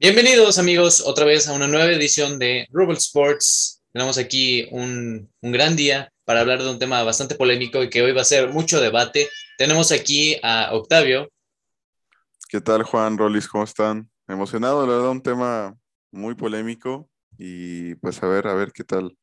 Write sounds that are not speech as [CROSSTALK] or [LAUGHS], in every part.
Bienvenidos amigos otra vez a una nueva edición de Rubble Sports. Tenemos aquí un, un, gran día para hablar de un tema bastante polémico y que hoy va a ser mucho debate. Tenemos aquí a Octavio. ¿Qué tal Juan, Rolis? ¿Cómo están? Emocionado, la verdad, un tema muy polémico y pues a ver, a ver qué tal.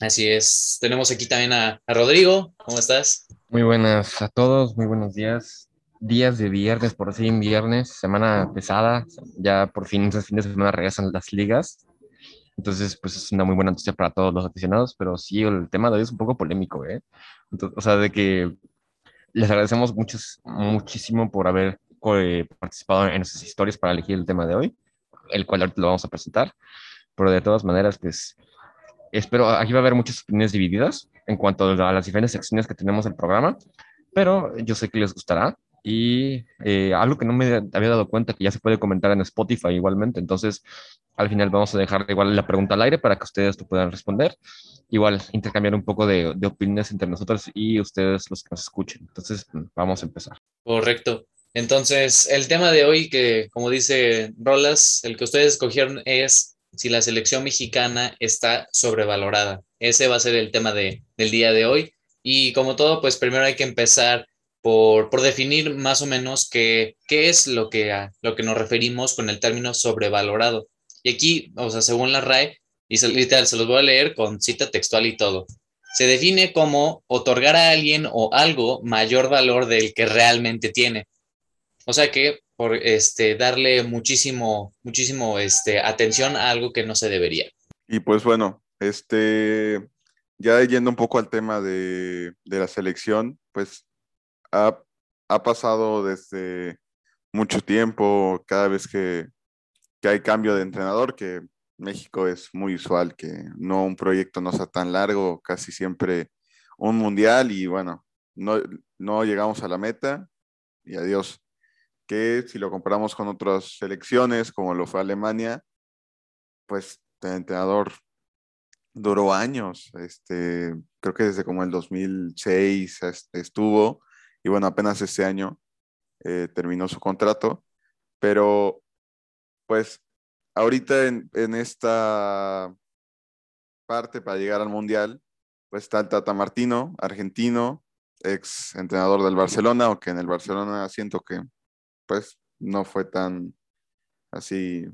Así es. Tenemos aquí también a, a Rodrigo. ¿Cómo estás? Muy buenas a todos, muy buenos días días de viernes, por fin viernes, semana pesada, ya por fin esos fines de semana regresan las ligas. Entonces, pues es una muy buena noticia para todos los aficionados, pero sí, el tema de hoy es un poco polémico, ¿eh? o sea, de que les agradecemos muchos, muchísimo por haber participado en nuestras historias para elegir el tema de hoy, el cual ahorita lo vamos a presentar, pero de todas maneras, pues espero, aquí va a haber muchas opiniones divididas en cuanto a las diferentes secciones que tenemos del programa, pero yo sé que les gustará y eh, algo que no me había dado cuenta, que ya se puede comentar en Spotify igualmente. Entonces, al final vamos a dejar igual la pregunta al aire para que ustedes lo puedan responder. Igual, intercambiar un poco de, de opiniones entre nosotros y ustedes los que nos escuchen. Entonces, vamos a empezar. Correcto. Entonces, el tema de hoy, que como dice Rolas, el que ustedes escogieron es si la selección mexicana está sobrevalorada. Ese va a ser el tema de, del día de hoy. Y como todo, pues primero hay que empezar por, por definir más o menos qué, qué es lo que, a lo que nos referimos con el término sobrevalorado. Y aquí, o sea, según la RAE, y se, literal, se los voy a leer con cita textual y todo. Se define como otorgar a alguien o algo mayor valor del que realmente tiene. O sea que por este, darle muchísimo, muchísimo este, atención a algo que no se debería. Y pues bueno, este, ya yendo un poco al tema de, de la selección, pues ha, pasado desde mucho tiempo, cada vez que, hay cambio de entrenador, que México es muy usual que no un proyecto no sea tan largo, casi siempre un mundial y bueno, no, no llegamos a la meta y adiós. Que si lo comparamos con otras selecciones, como lo fue Alemania, pues el entrenador duró años, este, creo que desde como el 2006 estuvo y bueno, apenas este año eh, terminó su contrato, pero pues ahorita en, esta parte para llegar al Mundial, pues está el Tata Martino, argentino, ex entrenador del Barcelona, aunque en el Barcelona siento que pues no fue tan así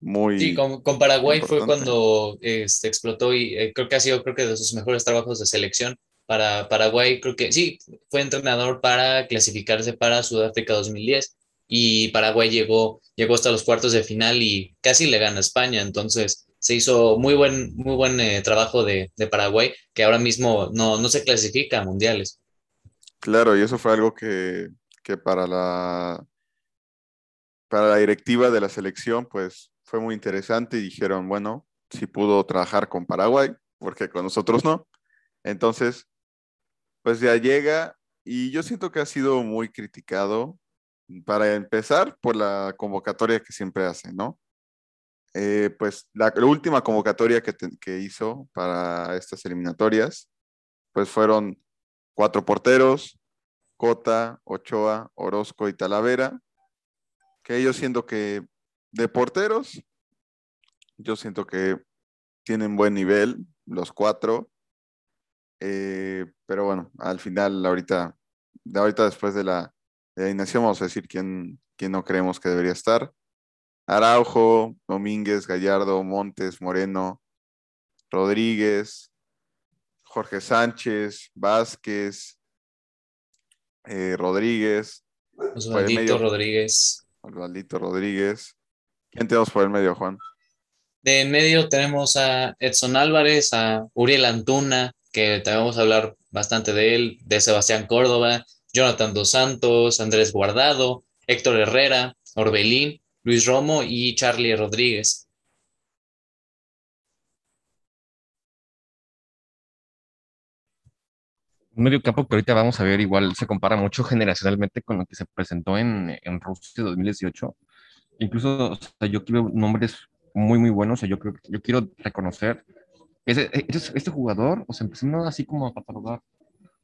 muy... Sí, con, Paraguay fue cuando este, explotó y eh, creo que ha sido creo que de sus mejores trabajos de selección para Paraguay, creo que sí, fue entrenador para clasificarse para Sudáfrica 2010 y Paraguay llegó, llegó hasta los cuartos de final y casi le gana a España, entonces se hizo muy buen, muy buen eh, trabajo de, de, Paraguay, que ahora mismo no, no, se clasifica a mundiales. Claro, y eso fue algo que, que para, la, para la directiva de la selección, pues fue muy interesante y dijeron, bueno, si pudo trabajar con Paraguay, porque con nosotros no. Entonces, pues ya llega y yo siento que ha sido muy criticado para empezar por la convocatoria que siempre hace, ¿no? Eh, pues la, última convocatoria que, que, hizo para estas eliminatorias, pues fueron cuatro porteros, Cota, Ochoa, Orozco y Talavera, que yo siento que de porteros, yo siento que tienen buen nivel los cuatro, eh, pero bueno, al final, ahorita, de ahorita después de la, de alineación, vamos a decir quién, quién no creemos que debería estar. Araujo, Domínguez, Gallardo, Montes, Moreno, Rodríguez, Jorge Sánchez, Vázquez, eh, Rodríguez. Osvaldito Rodríguez. Osvaldito Rodríguez. ¿Quién tenemos por el medio, Juan? De en medio tenemos a Edson Álvarez, a Uriel Antuna, que te vamos a hablar bastante de él, de Sebastián Córdoba, Jonathan Dos Santos, Andrés Guardado, Héctor Herrera, Orbelín, Luis Romo y Charlie Rodríguez. Un medio campo que ahorita vamos a ver igual se compara mucho generacionalmente con lo que se presentó en, en Rusia 2018. Incluso yo quiero nombres muy, muy buenos. yo, creo, yo quiero reconocer ese, este jugador, o sea, empezando así como a catalogar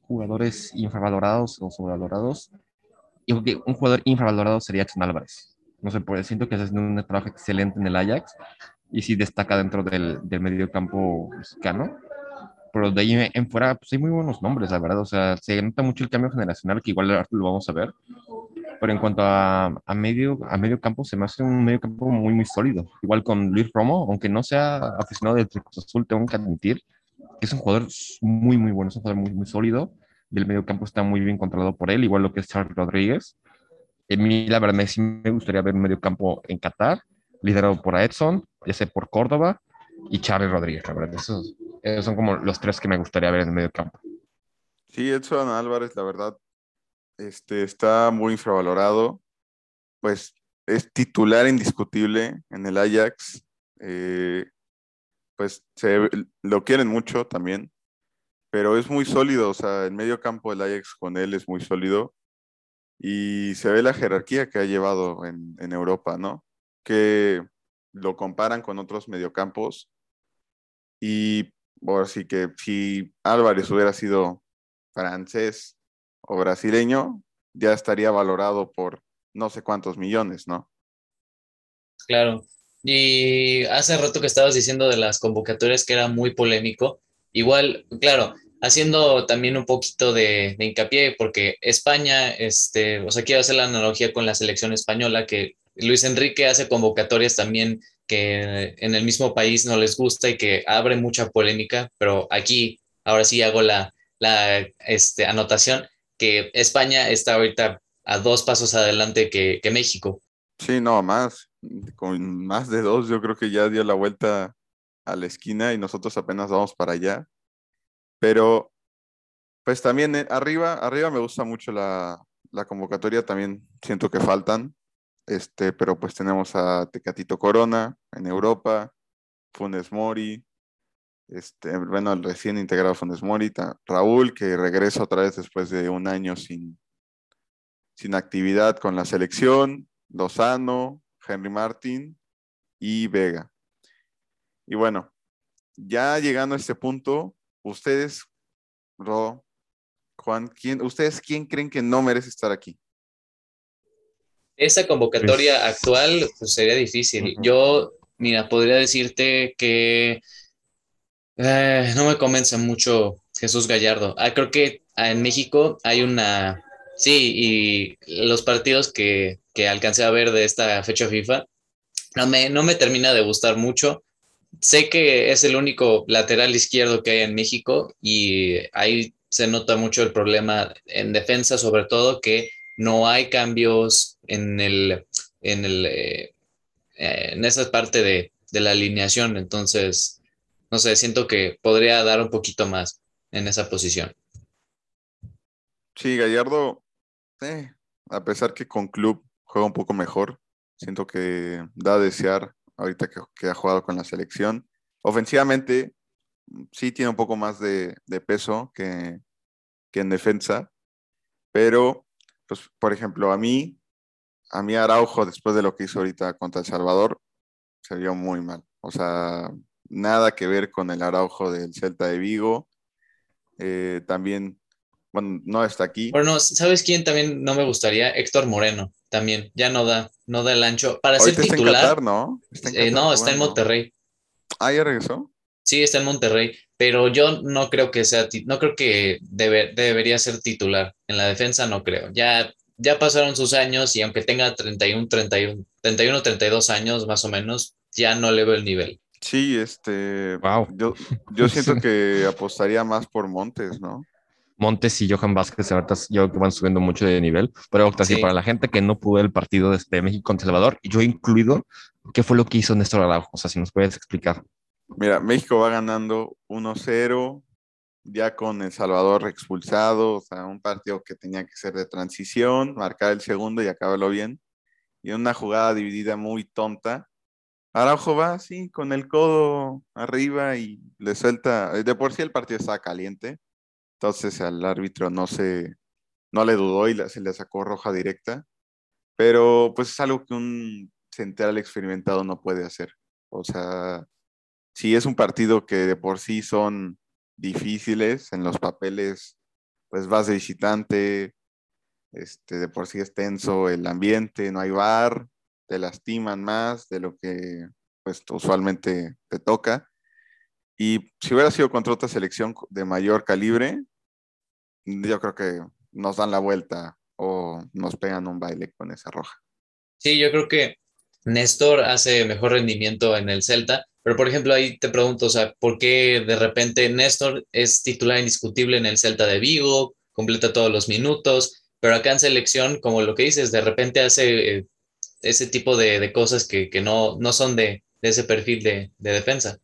jugadores infravalorados o sobrevalorados, y un jugador infravalorado sería Edson Álvarez. no sé, pues siento que está haciendo un trabajo excelente en el Ajax y sí destaca dentro del, del medio campo mexicano. Pero de ahí en fuera, pues hay muy buenos nombres, la verdad. O sea, se nota mucho el cambio generacional, que igual lo vamos a ver. Pero en cuanto a, a, medio, a medio campo, se me hace un medio campo muy, muy sólido. Igual con Luis Romo, aunque no sea aficionado del Cruz Azul, tengo que admitir que es un jugador muy, muy bueno, es un jugador muy, muy sólido. Y el medio campo está muy bien controlado por él, igual lo que es Charles Rodríguez. A mí, la verdad, sí me gustaría ver un medio campo en Qatar, liderado por Edson, ya sea por Córdoba y Charles Rodríguez, la verdad. Esos, esos son como los tres que me gustaría ver en el medio campo. Sí, Edson Álvarez, la verdad, este, está muy infravalorado. Pues es titular indiscutible en el Ajax. Eh, pues se, lo quieren mucho también, pero es muy sólido. O sea, el medio campo del Ajax con él es muy sólido. Y se ve la jerarquía que ha llevado en, Europa, ¿no? Que lo comparan con otros mediocampos. Y ahora sí que si Álvarez hubiera sido francés o brasileño, ya estaría valorado por no sé cuántos millones, ¿no? Claro. Y hace rato que estabas diciendo de las convocatorias que era muy polémico. Igual, claro, haciendo también un poquito de, de, hincapié, porque España, este, o sea, quiero hacer la analogía con la selección española, que Luis Enrique hace convocatorias también que en el mismo país no les gusta y que abre mucha polémica, pero aquí, ahora sí hago la, la este, anotación, que España está ahorita a dos pasos adelante que, que México. Sí, no, más, con más de dos, yo creo que ya dio la vuelta a la esquina y nosotros apenas vamos para allá. Pero, pues también eh, arriba, arriba me gusta mucho la, la convocatoria, también siento que faltan, este, pero pues tenemos a Tecatito Corona en Europa, Funes Mori, este, bueno, el recién integrado Funes Mori, Raúl, que regresa otra vez después de un año sin, sin actividad con la selección, Lozano, Henry Martin y Vega. Y bueno, ya llegando a este punto, ustedes, Ro, Juan, ¿quién, ¿ustedes quién creen que no merece estar aquí? Esa convocatoria pues, actual pues, sería difícil. Uh -huh. Yo, mira, podría decirte que eh, no me convence mucho Jesús Gallardo. Ah, creo que en México hay una... Sí, y los partidos que, que alcancé a ver de esta fecha FIFA no me, no me termina de gustar mucho. Sé que es el único lateral izquierdo que hay en México y ahí se nota mucho el problema en defensa, sobre todo que no hay cambios en, el, en, el, eh, en esa parte de, de, la alineación. Entonces, no sé, siento que podría dar un poquito más en esa posición. Sí, Gallardo, a pesar que con club juega un poco mejor, siento que da a desear ahorita que, que ha jugado con la selección. Ofensivamente, sí tiene un poco más de, de peso que, que en defensa, pero pues, por ejemplo, a mí, a mí Araujo, después de lo que hizo ahorita contra El Salvador, se vio muy mal. O sea, nada que ver con el Araujo del Celta de Vigo. Eh, también, bueno, no está aquí. Bueno, ¿sabes quién también no me gustaría? Héctor Moreno, también. Ya no da, no da el ancho. Para ahorita ser titular. Está en Qatar, ¿no? Está en Qatar, eh, no, está en Monterrey. Ah, ya regresó. Sí, está en Monterrey, pero yo no creo que sea, no creo que debe, debería ser titular. En la defensa no creo. Ya, ya pasaron sus años y aunque tenga 31, 31, 31, 32 años más o menos, ya no le veo el nivel. Sí, este, wow. yo, [LAUGHS] yo siento que apostaría más por Montes, ¿no? Montes y Johan Vázquez ahorita yo creo que van subiendo mucho de nivel, pero sí. para la gente que no pudo el partido de, de México contra El Salvador, yo incluido, ¿qué fue lo que hizo Néstor Araujo? O sea, si nos puedes explicar. Mira, México va ganando 1-0, ya con El Salvador expulsado, o sea, un partido que tenía que ser de transición, marcar el segundo y acabarlo bien. Y una jugada dividida muy tonta. Araujo va así, con el codo arriba y le suelta. De por sí el partido estaba caliente, entonces al árbitro no se, no le dudó y se le sacó roja directa. Pero pues es algo que un central experimentado no puede hacer. O sea, sí es un partido que de por sí son difíciles en los papeles, pues vas de visitante, este, de por sí es tenso el ambiente, no hay bar, te lastiman más de lo que pues usualmente te toca. Y si hubiera sido contra otra selección de mayor calibre, yo creo que nos dan la vuelta o nos pegan un baile con esa roja. Sí, yo creo que Néstor hace mejor rendimiento en el Celta, pero por ejemplo ahí te pregunto, o sea, ¿por qué de repente Néstor es titular indiscutible en el Celta de Vigo, completa todos los minutos, pero acá en selección, como lo que dices, de repente hace eh, ese tipo de, cosas que, no, no son de, ese perfil de, de defensa?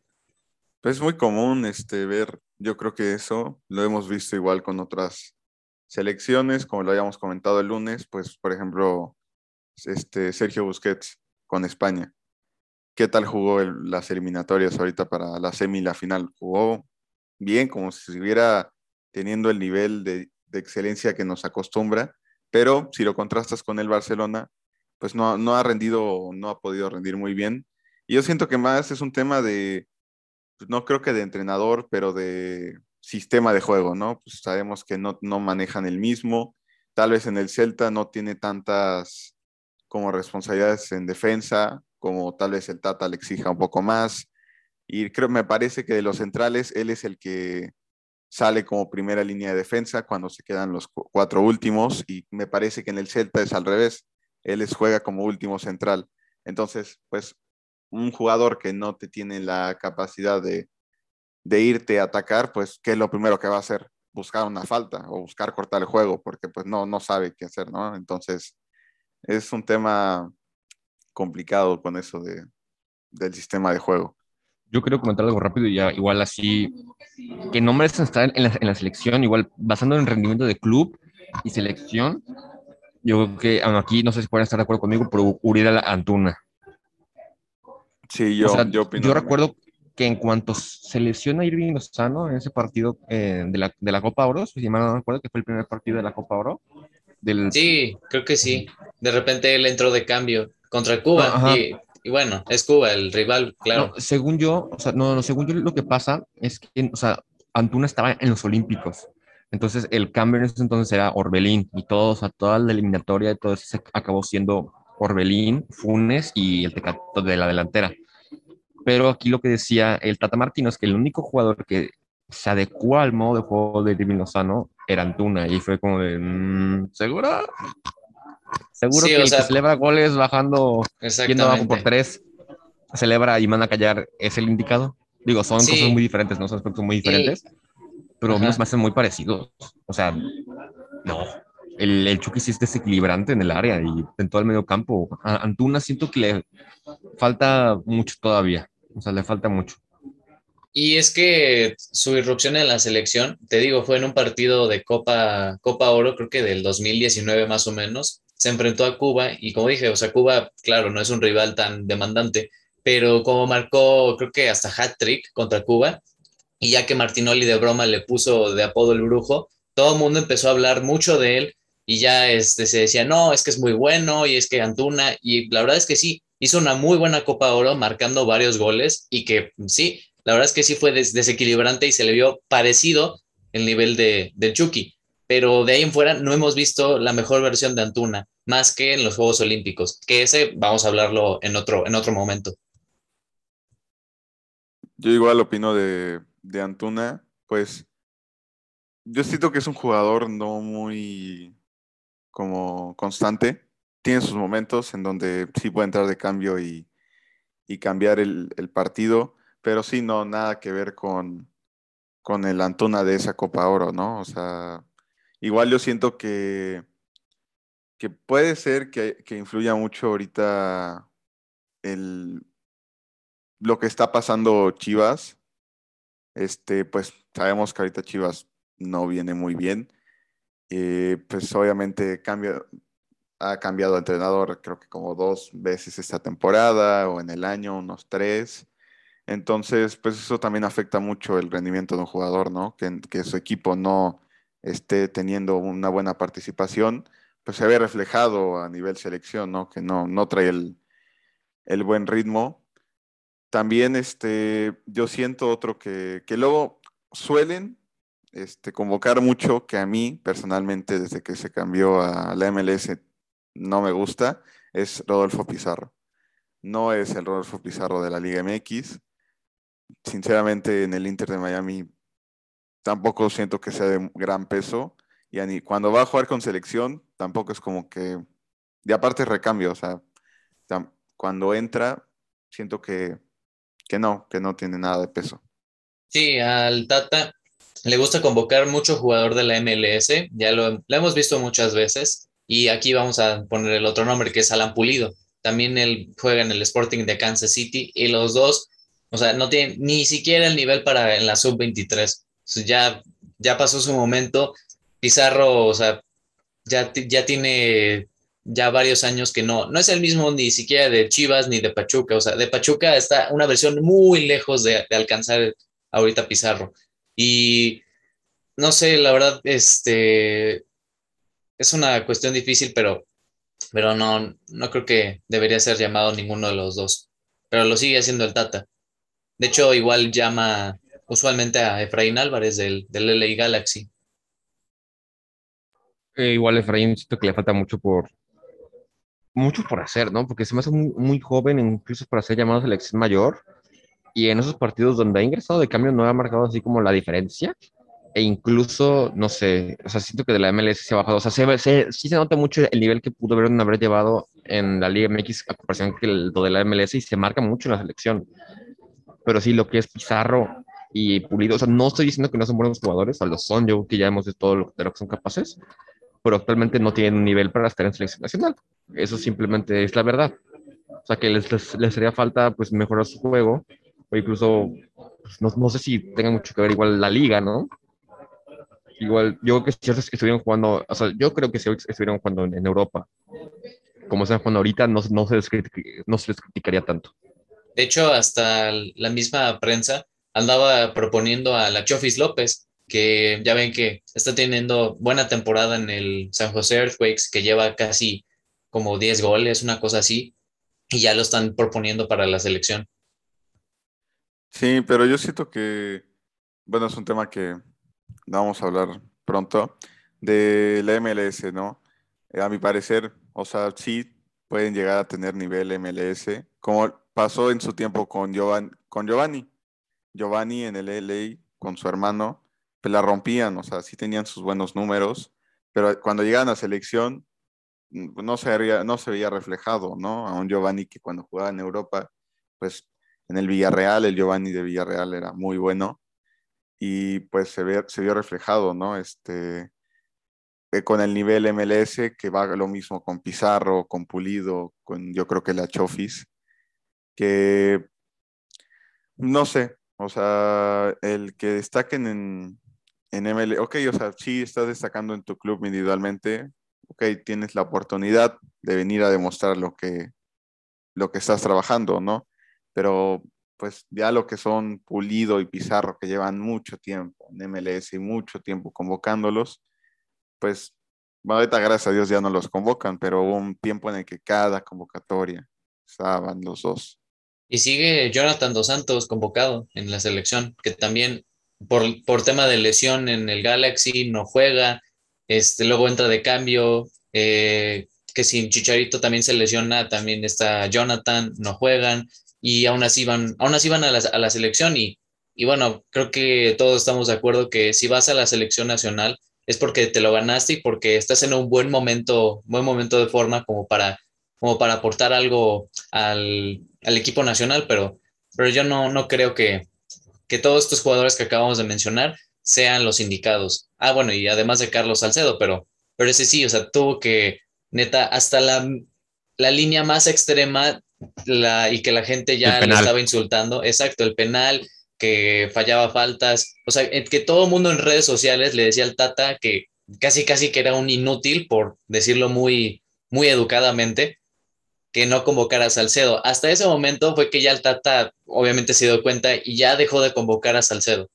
Pues es muy común este, ver, yo creo que eso lo hemos visto igual con otras selecciones, como lo habíamos comentado el lunes, pues por ejemplo, este, Sergio Busquets con España. ¿Qué tal jugó las eliminatorias ahorita para la semi y la final? Jugó bien, como si estuviera teniendo el nivel de, de excelencia que nos acostumbra, pero si lo contrastas con el Barcelona, pues no, no ha rendido, no ha podido rendir muy bien. Y yo siento que más es un tema de, pues, no creo que de entrenador, pero de sistema de juego, ¿no? Pues sabemos que no, no manejan el mismo. Tal vez en el Celta no tiene tantas como responsabilidades en defensa, como tal vez el Tata le exija un poco más. Y creo, me parece que de los centrales, él es el que sale como primera línea de defensa cuando se quedan los cuatro últimos. Y me parece que en el Celta es al revés. Él es, juega como último central. Entonces, pues un jugador que no te tiene la capacidad de, irte a atacar, pues, ¿qué es lo primero que va a hacer? Buscar una falta o buscar cortar el juego, porque pues no, no sabe qué hacer, ¿no? Entonces, es un tema complicado con eso de, del sistema de juego. Yo quiero comentar algo rápido y ya, igual así, que nombres están en la, en la selección, igual basando en rendimiento de club y selección, yo creo que aquí no sé si pueden estar de acuerdo conmigo, pero Uriel Antuna. Sí, yo, yo, yo recuerdo que en cuanto se lesiona Irving Lozano en ese partido eh, de, la, de, la, Copa Oro, si mal no recuerdo que fue el primer partido de la Copa Oro. Del... Sí, creo que sí. De repente él entró de cambio contra Cuba y, y, bueno, es Cuba el rival, claro. No, según yo, o sea, no, no, según yo lo que pasa es que, o sea, Antuna estaba en los Olímpicos. Entonces el cambio en ese entonces era Orbelín y todo, o sea, toda la eliminatoria y todo eso acabó siendo Orbelín, Funes y el Tecato de la delantera. Pero aquí lo que decía el Tata Martino es que el único jugador que se adecuó al modo de juego de Irving Lozano era Antuna y fue como de, mm, ¿seguro? Seguro que el que celebra goles bajando, yendo abajo por tres, celebra y manda a callar, ¿es el indicado? Digo, son cosas muy diferentes, ¿no? Son aspectos muy diferentes, pero me hacen muy parecidos. O sea, no, el, el Chucky sí es desequilibrante en el área y en todo el medio campo. A Antuna siento que le falta mucho todavía. O sea, le falta mucho. Y es que su irrupción en la selección, te digo, fue en un partido de Copa, Copa Oro, creo que del 2019 más o menos. Se enfrentó a Cuba y como dije, o sea, Cuba, claro, no es un rival tan demandante, pero como marcó, creo que hasta hat-trick contra Cuba, y ya que Martinoli de broma le puso de apodo el brujo, todo el mundo empezó a hablar mucho de él y ya este, se decía, no, es que es muy bueno y es que Antuna, y la verdad es que sí, hizo una muy buena Copa Oro marcando varios goles y que sí, la verdad es que sí fue desequilibrante y se le vio parecido el nivel de, del Chucky, pero de ahí en fuera no hemos visto la mejor versión de Antuna, más que en los Juegos Olímpicos, que ese vamos a hablarlo en otro, en otro momento. Yo igual opino de, de Antuna, pues yo siento que es un jugador no muy como constante. Tiene sus momentos en donde sí puede entrar de cambio y, cambiar el, partido, pero sí, no, nada que ver con, con el Antuna de esa Copa Oro, ¿no? O sea, igual yo siento que, que puede ser que, que influya mucho ahorita el, lo que está pasando Chivas. Este, pues sabemos que ahorita Chivas no viene muy bien. Eh, pues obviamente cambia, ha cambiado de entrenador creo que como dos veces esta temporada o en el año unos tres. Entonces, pues eso también afecta mucho el rendimiento de un jugador, ¿no? Que, que su equipo no esté teniendo una buena participación, pues se ve reflejado a nivel selección, ¿no? Que no, no trae el, el buen ritmo. También este, yo siento otro que, que luego suelen este, convocar mucho que a mí personalmente desde que se cambió a la MLS no me gusta, es Rodolfo Pizarro. no es el Rodolfo Pizarro de la Liga MX. Sinceramente, en el Inter de Miami tampoco siento que sea de gran peso. Y cuando va a jugar con selección, tampoco es como que. Y aparte, recambio, o sea, cuando entra, siento que, que no, que no tiene nada de peso. Sí, al Tata le gusta convocar mucho jugador de la MLS, ya lo, hemos visto muchas veces, y aquí vamos a poner el otro nombre que es Alan Pulido. También él juega en el Sporting de Kansas City y los dos, o sea, no tienen ni siquiera el nivel para en la sub-23. ya, ya pasó su momento. Pizarro, o sea, ya, ya tiene ya varios años que no, no es el mismo ni siquiera de Chivas ni de Pachuca. O sea, de Pachuca está una versión muy lejos de, alcanzar ahorita Pizarro. Y no sé, la verdad, este es una cuestión difícil, pero, pero no, no creo que debería ser llamado ninguno de los dos. Pero lo sigue haciendo el Tata. De hecho, igual llama usualmente a Efraín Álvarez del, del LA Galaxy. Eh, igual Efraín siento que le falta mucho por mucho por hacer, ¿no? Porque se me hace muy, muy joven, incluso para ser llamado selección mayor y en esos partidos donde ha ingresado de cambio no ha marcado así como la diferencia. E incluso, no sé, o sea, siento que de la MLS se ha bajado. O sea, se, sí se nota mucho el nivel que pudo haber, haber llevado en la Liga MX a comparación que el, de la MLS y se marca mucho en la selección. Pero sí, lo que es Pizarro y Pulido, o sea, no estoy diciendo que no son buenos jugadores, o sea, lo son, yo que ya hemos de todo lo, de lo que son capaces, pero actualmente no tienen un nivel para estar en selección nacional. Eso simplemente es la verdad. O sea, que les, les, les haría falta pues mejorar su juego o incluso, pues, no, no, sé si tenga mucho que ver igual la liga, ¿no? Igual, yo creo que si estuvieron jugando, o sea, yo creo que si estuvieron jugando en, Europa, como están jugando ahorita, no, no, se les no se les criticaría tanto. De hecho, hasta la misma prensa andaba proponiendo a la Chofis López, que ya ven que está teniendo buena temporada en el San José Earthquakes, que lleva casi como 10 goles, una cosa así, y ya lo están proponiendo para la selección. Sí, pero yo siento que, bueno, es un tema que vamos a hablar pronto, de la MLS, ¿no? Eh, a mi parecer, o sea, sí pueden llegar a tener nivel MLS, como pasó en su tiempo con Giovanni. Con Giovanni, Giovanni en el LA, con su hermano, pues la rompían, o sea, sí tenían sus buenos números, pero cuando llegaban a selección, mm, no se, veía, no se veía reflejado, ¿no? A un Giovanni que cuando jugaba en Europa, pues en el Villarreal, el Giovanni de Villarreal era muy bueno y pues se, ve, se vio reflejado, ¿no? Este, eh, con el nivel MLS, que va lo mismo con Pizarro, con Pulido, con yo creo que la Chofis, que no sé, o sea, el que destaquen en, en ML, ok, o sea, sí estás destacando en tu club individualmente, ok, tienes la oportunidad de venir a demostrar lo que, lo que estás trabajando, ¿no? pero pues ya lo que son Pulido y Pizarro, que llevan mucho tiempo en MLS y mucho tiempo convocándolos, pues ahorita gracias a Dios ya no los convocan, pero hubo un tiempo en el que cada convocatoria estaban los dos. Y sigue Jonathan Dos Santos convocado en la selección, que también por, por tema de lesión en el Galaxy no juega, este, luego entra de cambio, eh, que sin Chicharito también se lesiona, también está Jonathan, no juegan y aún así van, aún así van a, la, a la selección y, y bueno, creo que todos estamos de acuerdo que si vas a la selección nacional es porque te lo ganaste y porque estás en un buen momento, buen momento de forma como para, como para aportar algo al, al equipo nacional, pero, pero yo no, no creo que, que todos estos jugadores que acabamos de mencionar sean los indicados. Ah, bueno, y además de Carlos Salcedo, pero, pero ese sí, o sea, tuvo que, neta, hasta la, la línea más extrema la, y que la gente ya le estaba insultando. Exacto, el penal, que fallaba faltas, o sea, que todo el mundo en redes sociales le decía al Tata que casi, casi que era un inútil, por decirlo muy, muy educadamente, que no convocara a Salcedo. Hasta ese momento fue que ya el Tata obviamente se dio cuenta y ya dejó de convocar a Salcedo.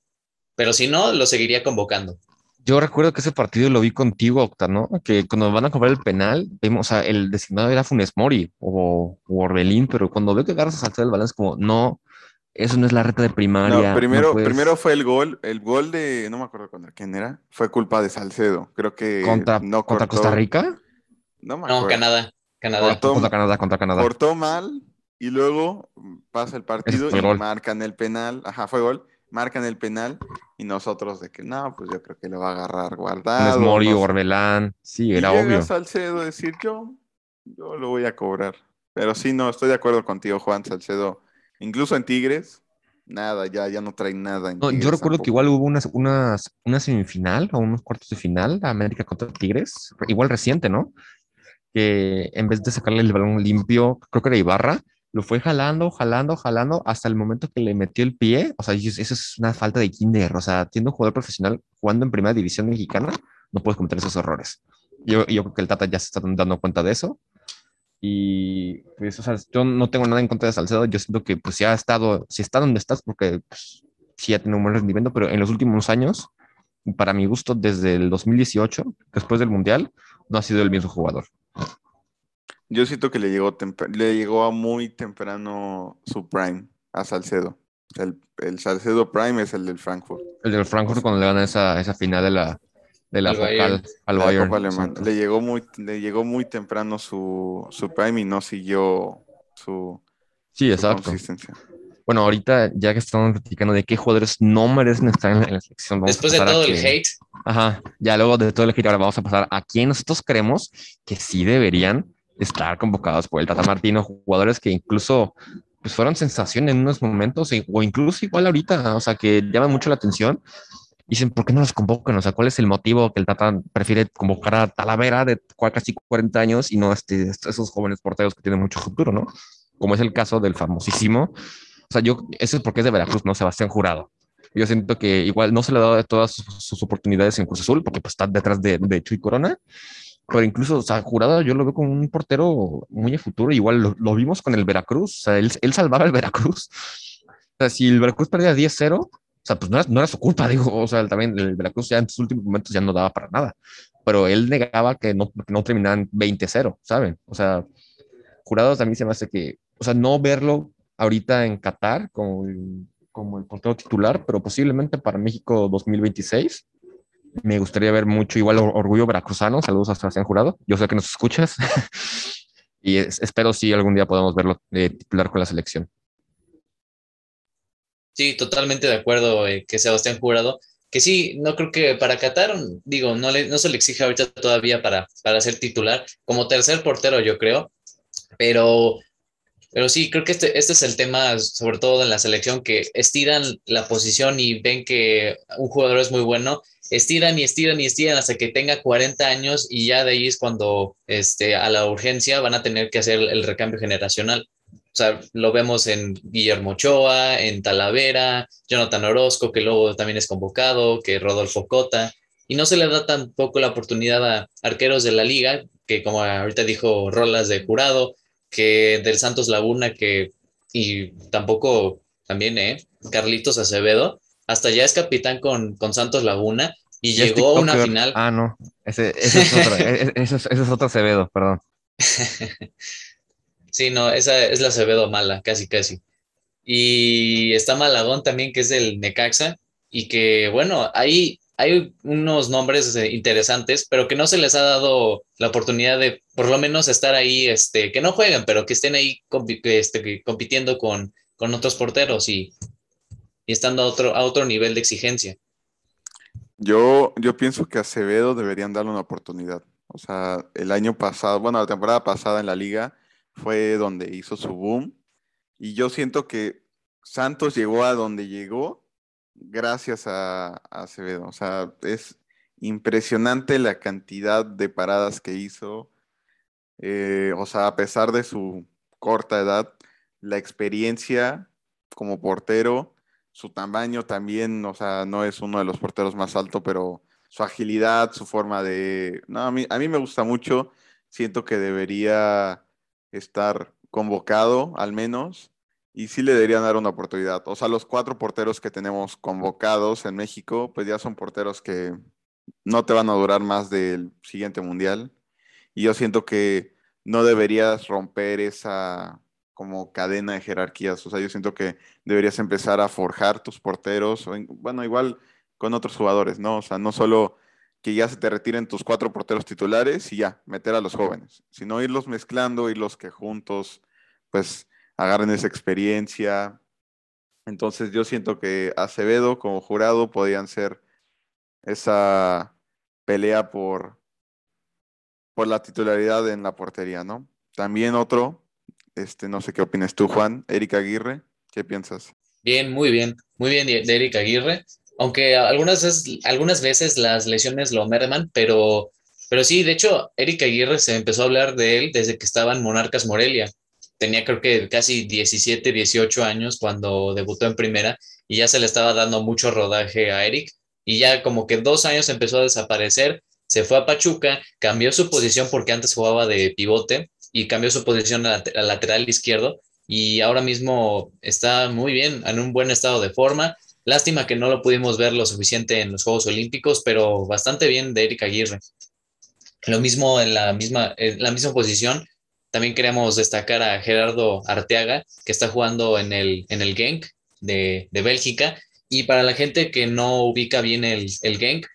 Pero si no, lo seguiría convocando. Yo recuerdo que ese partido lo vi contigo, Octa, ¿no? Que cuando van a cobrar el penal, vemos, o sea, el designado era Funes Mori o, Orbelín, pero cuando veo que agarras a saltar el balón es como, no, eso no es la reta de primaria. No, primero, primero fue el gol, el gol de, no me acuerdo contra quién era, fue culpa de Salcedo. Creo que contra, no contra Costa Rica. No, me acuerdo. no Canadá. Canadá. contra Canadá, contra Canadá. Cortó mal y luego pasa el partido y marcan el penal. Ajá, fue gol. Marcan el penal y nosotros de que no, pues yo creo que lo va a agarrar guardado. Es Mori, Orbelán, sí, era y obvio. Salcedo decir yo, yo lo voy a cobrar. Pero sí, no, estoy de acuerdo contigo, Juan Salcedo. Incluso en Tigres, nada, ya, ya no trae nada. yo recuerdo que igual hubo una, una semifinal o unos cuartos de final, América contra Tigres, igual reciente, ¿no? Que en vez de sacarle el balón limpio, creo que era Ibarra, lo fue jalando, jalando, jalando hasta el momento que le metió el pie. O sea, eso es una falta de kinder. O sea, siendo un jugador profesional jugando en primera división mexicana, no puedes cometer esos errores. Yo, yo creo que el Tata ya se está dando cuenta de eso. Y pues, o sea, yo no tengo nada en contra de Salcedo. Yo siento que, pues, si ha estado, si está donde estás, porque pues, sí ha tenido un buen rendimiento, pero en los últimos años, para mi gusto, desde el 2018, después del Mundial, no ha sido el mismo jugador. Yo siento que le llegó, le llegó a muy temprano su prime a Salcedo. El, el, Salcedo Prime es el del Frankfurt. El del Frankfurt cuando le gana esa, esa final de la, de la focal al Bayern. Le llegó muy, le llegó muy temprano su, su prime y no siguió su, sí, exacto. consistencia. Bueno, ahorita ya que estamos platicando de qué jugadores no merecen estar en la, selección. Después de todo el hate. Ajá, ya luego de todo el hate, ahora vamos a pasar a quién nosotros creemos que sí deberían estar convocados por el Tata Martino, jugadores que incluso pues fueron sensación en unos momentos, o incluso igual ahorita, o sea, que llaman mucho la atención. Dicen, ¿por qué no los convocan? O sea, ¿cuál es el motivo que el Tata prefiere convocar a Talavera de casi 40 años y no a este, esos jóvenes porteros que tienen mucho futuro, ¿no? Como es el caso del famosísimo. O sea, yo, eso es porque es de Veracruz, ¿no? Sebastián Jurado. Yo siento que igual no se le ha dado todas sus, oportunidades en Cruz Azul, porque pues está detrás de, de Chuy Corona, pero incluso, o sea, Jurado yo lo veo como un portero muy a futuro. Igual lo, vimos con el Veracruz. O sea, él, él, salvaba el Veracruz. O sea, si el Veracruz perdía 10-0, o sea, pues no era, no era, su culpa, [LAUGHS] digo. O sea, también el Veracruz ya en sus últimos momentos ya no daba para nada. Pero él negaba que no, que no terminaran 20-0, ¿saben? O sea, Jurado también se me hace que, o sea, no verlo ahorita en Qatar como como el portero titular, pero posiblemente para México 2026 me gustaría ver mucho, igual Orgullo Veracruzano. Saludos a Sebastián Jurado. Yo sé que nos escuchas. [LAUGHS] y espero si algún día podamos verlo titular con la selección. Sí, totalmente de acuerdo eh, que Sebastián Jurado. Que sí, no creo que para Qatar, digo, no, le, no se le exige ahorita todavía para, para ser titular. Como tercer portero, yo creo. Pero pero sí, creo que este, este es el tema, sobre todo en la selección, que estiran la posición y ven que un jugador es muy bueno, estiran y estiran y estiran hasta que tenga 40 años y ya de ahí es cuando este, a la urgencia van a tener que hacer el recambio generacional. O sea, lo vemos en Guillermo Ochoa, en Talavera, Jonathan Orozco, que luego también es convocado, que Rodolfo Cota, y no se le da tampoco la oportunidad a arqueros de la liga, que como ahorita dijo Rolas de Jurado, que del Santos Laguna, que, y tampoco también, ¿eh? Carlitos Acevedo, hasta ya es capitán con, con Santos Laguna y llegó a una final. Ah, no, ese, es otro, [LAUGHS] e, e, ese, es, otro Acevedo, perdón. [LAUGHS] sí, no, esa es la Acevedo mala, casi, casi. Y está Malagón también, que es del Necaxa, y que, bueno, ahí hay unos nombres eh, interesantes, pero que no se les ha dado la oportunidad de por lo menos estar ahí, este, que no jueguen, pero que estén ahí este, compitiendo con, con otros porteros y, y, estando a otro, a otro nivel de exigencia. Yo, yo pienso que Acevedo deberían darle una oportunidad. O sea, el año pasado, bueno, la temporada pasada en la liga fue donde hizo su boom. Y yo siento que Santos llegó a donde llegó gracias a, Acevedo. O sea, es impresionante la cantidad de paradas que hizo. Eh, o sea, a pesar de su corta edad, la experiencia como portero, su tamaño también, o sea, no es uno de los porteros más altos, pero su agilidad, su forma de... No, a mí, a mí me gusta mucho, siento que debería estar convocado al menos y sí le deberían dar una oportunidad. O sea, los cuatro porteros que tenemos convocados en México, pues ya son porteros que no te van a durar más del siguiente mundial. Y yo siento que no deberías romper esa como cadena de jerarquías. O sea, yo siento que deberías empezar a forjar tus porteros, o bueno, igual con otros jugadores, ¿no? O sea, no solo que ya se te retiren tus cuatro porteros titulares y ya, meter a los jóvenes, sino irlos mezclando, irlos que juntos, pues agarren esa experiencia. Entonces yo siento que Acevedo como jurado podían ser esa pelea por, por la titularidad en la portería, ¿no? También otro, este, no sé qué opinas tú, Juan, Erika Aguirre, ¿qué piensas? Bien, muy bien, muy bien de Erika Aguirre, aunque algunas veces, algunas veces las lesiones lo merman, pero, pero sí, de hecho, Erika Aguirre se empezó a hablar de él desde que estaba en Monarcas Morelia. Tenía creo que casi 17, 18 años cuando debutó en primera y ya se le estaba dando mucho rodaje a Eric y ya como que dos años empezó a desaparecer, se fue a Pachuca, cambió su posición porque antes jugaba de pivote y cambió su posición a, lateral izquierdo y ahora mismo está muy bien, en un buen estado de forma. Lástima que no lo pudimos ver lo suficiente en los Juegos Olímpicos, pero bastante bien de Erika Aguirre. Lo mismo en la misma, en la misma posición, también queremos destacar a Gerardo Arteaga, que está jugando en el, en el Genk de, de Bélgica y para la gente que no ubica bien el, el Genk,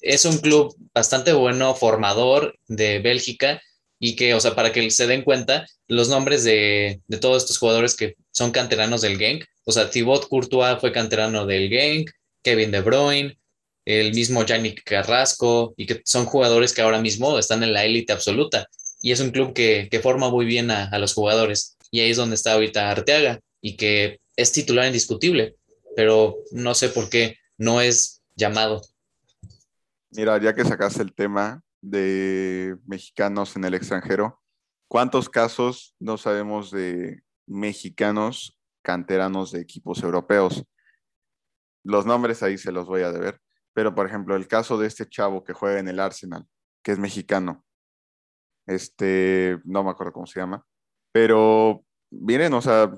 es un club bastante bueno, formador de Bélgica y que, o sea, para que se den cuenta, los nombres de, de todos estos jugadores que son canteranos del Genk, o sea, Thibaut Courtois fue canterano del Genk, Kevin De Bruyne, el mismo Yannick Carrasco, y que son jugadores que ahora mismo están en la élite absoluta. Y es un club que, que forma muy bien a, a, los jugadores. Y ahí es donde está ahorita Arteaga, y que es titular indiscutible pero no sé por qué no es llamado. Mira, ya que sacaste el tema de mexicanos en el extranjero, ¿cuántos casos no sabemos de mexicanos canteranos de equipos europeos? Los nombres ahí se los voy a deber, pero por ejemplo, el caso de este chavo que juega en el Arsenal, que es mexicano, este, no me acuerdo cómo se llama, pero miren, o sea,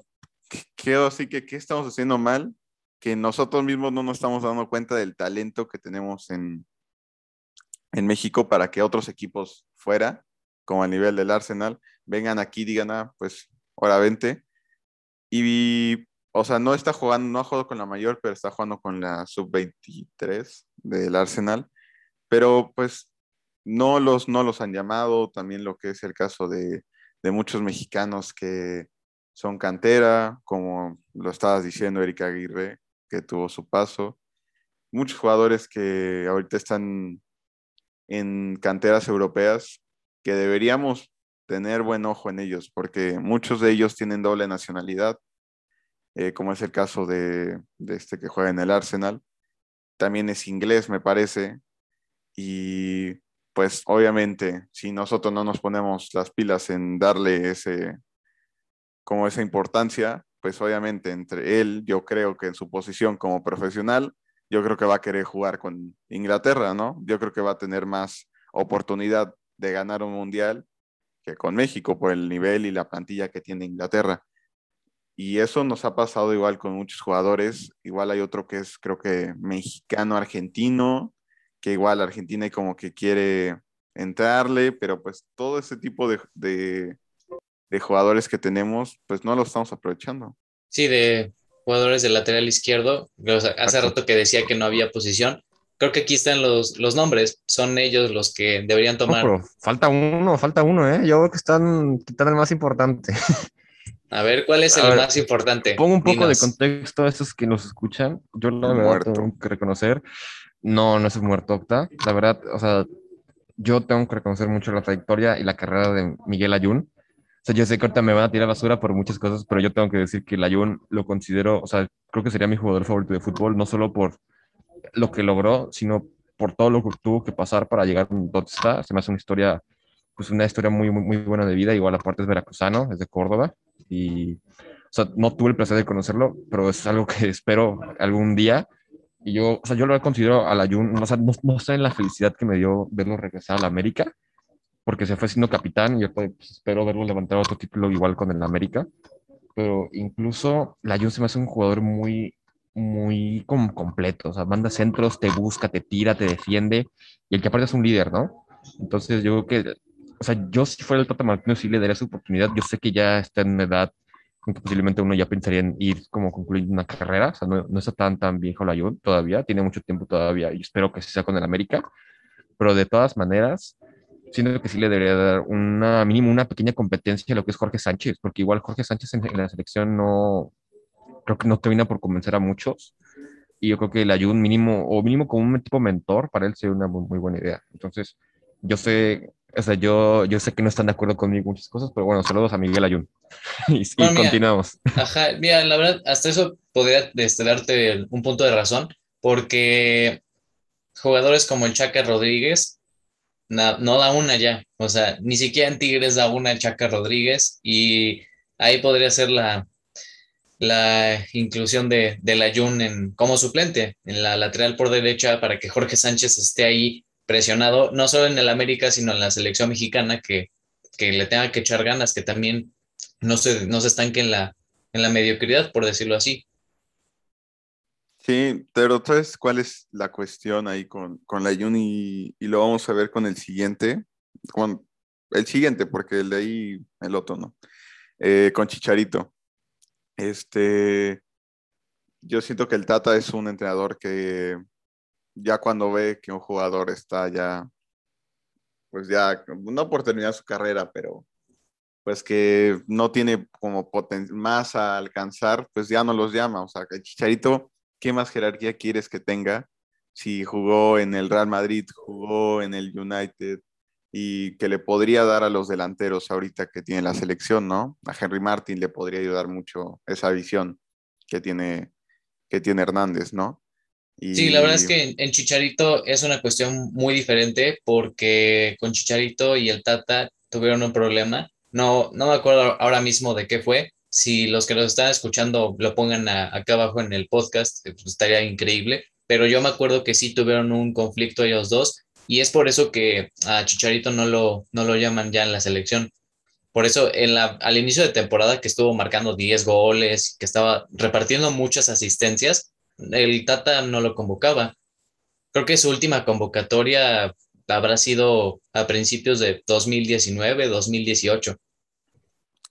quedó así que, ¿qué estamos haciendo mal? que nosotros mismos no nos estamos dando cuenta del talento que tenemos en, en México para que otros equipos fuera, como a nivel del Arsenal, vengan aquí digan, ah, pues, ahora vente. Y, o sea, no está jugando, no ha jugado con la mayor, pero está jugando con la sub-23 del Arsenal. Pero, pues, no los, no los han llamado, también lo que es el caso de, de muchos mexicanos que son cantera, como lo estabas diciendo, Erika Aguirre, que tuvo su paso. Muchos jugadores que ahorita están en canteras europeas que deberíamos tener buen ojo en ellos, porque muchos de ellos tienen doble nacionalidad, eh, como es el caso de, de, este que juega en el Arsenal. También es inglés, me parece. Y pues obviamente, si nosotros no nos ponemos las pilas en darle ese, como esa importancia, pues obviamente entre él, yo creo que en su posición como profesional, yo creo que va a querer jugar con Inglaterra, ¿no? Yo creo que va a tener más oportunidad de ganar un mundial que con México por el nivel y la plantilla que tiene Inglaterra. Y eso nos ha pasado igual con muchos jugadores. Igual hay otro que es, creo que mexicano-argentino, que igual Argentina como que quiere entrarle, pero pues todo ese tipo de, de, de jugadores que tenemos, pues no lo estamos aprovechando. Sí, de jugadores del lateral izquierdo. hace rato que decía que no había posición. Creo que aquí están los, los nombres. Son ellos los que deberían tomar. falta uno, falta uno, ¿eh? Yo creo que están quitando el más importante. [LAUGHS] A ver, ¿cuál es el más importante? Pongo un poco de contexto a esos que nos escuchan. Yo la verdad tengo que reconocer, no, no es muerto Octa. La verdad, o sea, yo tengo que reconocer mucho la trayectoria y la carrera de Miguel Ayun. O sea, yo sé que ahorita me van a tirar basura por muchas cosas, pero yo tengo que decir que Layun lo considero, o sea, creo que sería mi jugador favorito de fútbol, no solo por lo que logró, sino por todo lo que tuvo que pasar para llegar donde está. Se me hace una historia, pues una historia muy, muy, muy buena de vida. Igual aparte es veracruzano, es de Córdoba. Y, o sea, no tuve el placer de conocerlo, pero es algo que espero algún día. Y yo, o sea, yo lo considero a Layun, o sea, no, no sé en la felicidad que me dio verlo regresar a la América porque se fue siendo capitán y yo pues, espero verlo levantar otro título igual con el América. Pero incluso la Jun se me hace un jugador muy, muy completo. O sea, manda centros, te busca, te tira, te defiende y el que aparte es un líder, ¿no? Entonces yo creo que, o sea, yo si fuera el Tata Martino sí le daría su oportunidad. Yo sé que ya está en una edad en que posiblemente uno ya pensaría en ir como concluyendo una carrera. O sea, no, no está tan, tan viejo la Jun todavía, tiene mucho tiempo todavía y espero que sea con el América. Pero de todas maneras, siento que sí le debería dar una mínimo una pequeña competencia a lo que es Jorge Sánchez, porque igual Jorge Sánchez en, la selección no, creo que no termina por convencer a muchos. Y yo creo que el ayuda mínimo, o mínimo como un tipo mentor, para él sería una muy, buena idea. Entonces, yo sé, o sea, yo, yo sé que no están de acuerdo conmigo muchas cosas, pero bueno, saludos a Miguel Ayun. [LAUGHS] y, continuamos. Ajá, mira, la verdad, hasta eso podría este, darte un punto de razón, porque jugadores como el Chaca Rodríguez no, da una ya. O sea, ni siquiera en Tigres da una el Chaca Rodríguez y ahí podría ser la, la inclusión de, de la Jun en, como suplente en la lateral por derecha para que Jorge Sánchez esté ahí presionado, no solo en el América, sino en la selección mexicana, que, que le tenga que echar ganas, que también no se, no se estanque en la, en la mediocridad, por decirlo así. Sí, pero entonces, ¿cuál es la cuestión ahí con, con la Juni? Y, lo vamos a ver con el siguiente, con el siguiente, porque el de ahí, el otro no. Eh, con Chicharito. Este, yo siento que el Tata es un entrenador que ya cuando ve que un jugador está ya, pues ya, no por terminar su carrera, pero pues que no tiene como más a alcanzar, pues ya no los llama. O sea, Chicharito ¿qué más jerarquía quieres que tenga? Si jugó en el Real Madrid, jugó en el United y que le podría dar a los delanteros ahorita que tiene la selección, ¿no? A Henry Martin le podría ayudar mucho esa visión que tiene, que tiene Hernández, ¿no? Sí, la verdad es que en Chicharito es una cuestión muy diferente porque con Chicharito y el Tata tuvieron un problema. No, no me acuerdo ahora mismo de qué fue, si los que lo están escuchando lo pongan acá abajo en el podcast, eh, pues estaría increíble. Pero yo me acuerdo que sí tuvieron un conflicto ellos dos y es por eso que a Chicharito no lo, no lo llaman ya en la selección. Por eso en la, al inicio de temporada que estuvo marcando 10 goles, que estaba repartiendo muchas asistencias, el Tata no lo convocaba. Creo que su última convocatoria habrá sido a principios de 2019, 2018.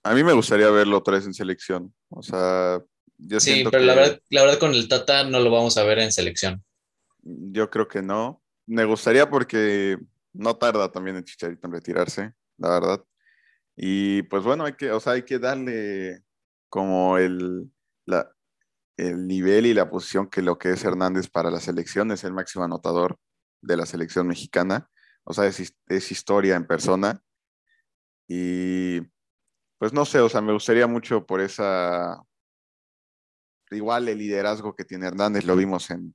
A mí me gustaría verlo otra vez en selección. O sea, yo sí, pero la, verdad, la verdad con el Tata no lo vamos a ver en selección. Yo creo que no. Me gustaría porque no tarda también el Chicharito en retirarse, la verdad. Y pues bueno, hay que, o sea, hay que darle como el, la, el nivel y la posición que lo que es Hernández para la selección, es el máximo anotador de la selección mexicana. O sea, es, es historia en persona. Y pues no sé, o sea, me gustaría mucho por esa, igual el liderazgo que tiene Hernández, lo vimos en,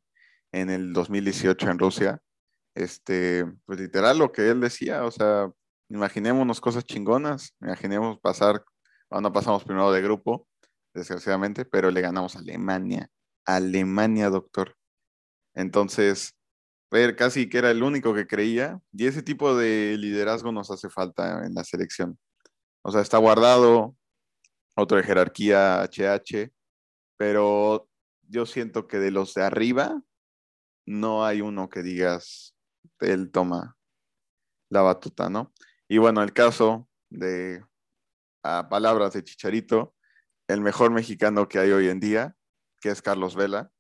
en el 2018 en Rusia, este, pues literal lo que él decía, o sea, imaginémonos cosas chingonas, imaginemos pasar, cuando pasamos primero de grupo, desgraciadamente, pero le ganamos a Alemania, Alemania, doctor. Entonces, ver casi que era el único que creía, y ese tipo de liderazgo nos hace falta en la selección. O sea, está guardado, otro de jerarquía HH, pero yo siento que de los de arriba no hay uno que digas, él toma la batuta, ¿no? Y bueno, el caso de, a palabras de Chicharito, el mejor mexicano que hay hoy en día, que es Carlos Vela,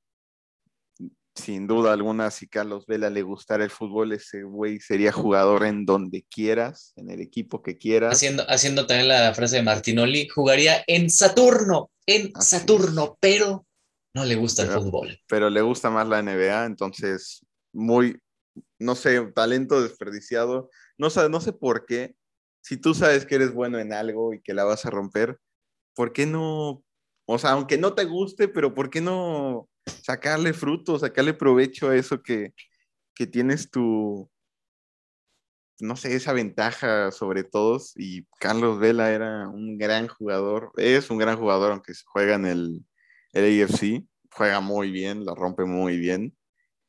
sin duda alguna, si Carlos Vela le gustara el fútbol, ese güey sería jugador en donde quieras, en el equipo que quieras. Haciendo, haciendo también la frase de Martinoli, jugaría en Saturno, en Saturno, pero no le gusta el fútbol. Pero le gusta más la NBA, entonces, muy, no sé, talento desperdiciado. No, no sé por qué. Si tú sabes que eres bueno en algo y que la vas a romper, ¿por qué no? O sea, aunque no te guste, pero ¿por qué no sacarle fruto, sacarle provecho a eso que, tienes tu, no sé, esa ventaja sobre todos. Y Carlos Vela era un gran jugador, es un gran jugador, aunque juega en el, el AFC, juega muy bien, la rompe muy bien.